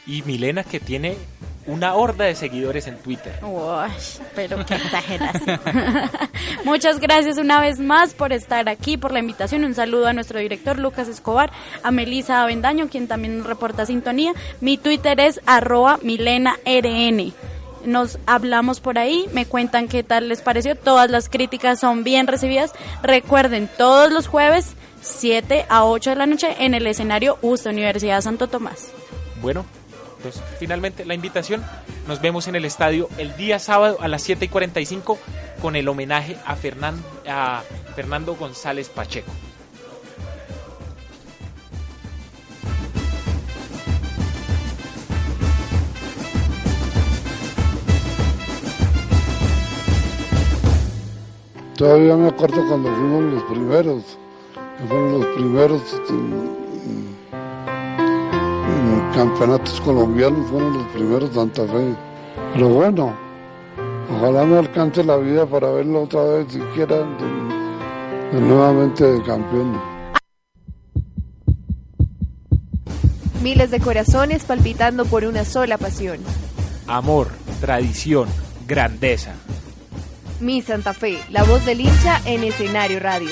Y Milena que tiene una horda de seguidores en Twitter.
Uy, pero qué exageración. <laughs> Muchas gracias una vez más por estar aquí, por la invitación. Un saludo a nuestro director Lucas Escobar, a Melisa Avendaño, quien también nos reporta sintonía. Mi Twitter es arroba milenarn. Nos hablamos por ahí, me cuentan qué tal les pareció. Todas las críticas son bien recibidas. Recuerden, todos los jueves, 7 a 8 de la noche en el escenario UST Universidad Santo Tomás.
Bueno, pues finalmente la invitación. Nos vemos en el estadio el día sábado a las 7 y 45 con el homenaje a, a Fernando González Pacheco.
Todavía me acuerdo cuando fuimos los primeros que fueron los primeros en, en campeonatos colombianos, fueron los primeros Santa Fe. Pero bueno, ojalá me alcance la vida para verlo otra vez siquiera de, de nuevamente de campeón.
Miles de corazones palpitando por una sola pasión.
Amor, tradición, grandeza.
Mi Santa Fe, la voz del hincha en escenario radio.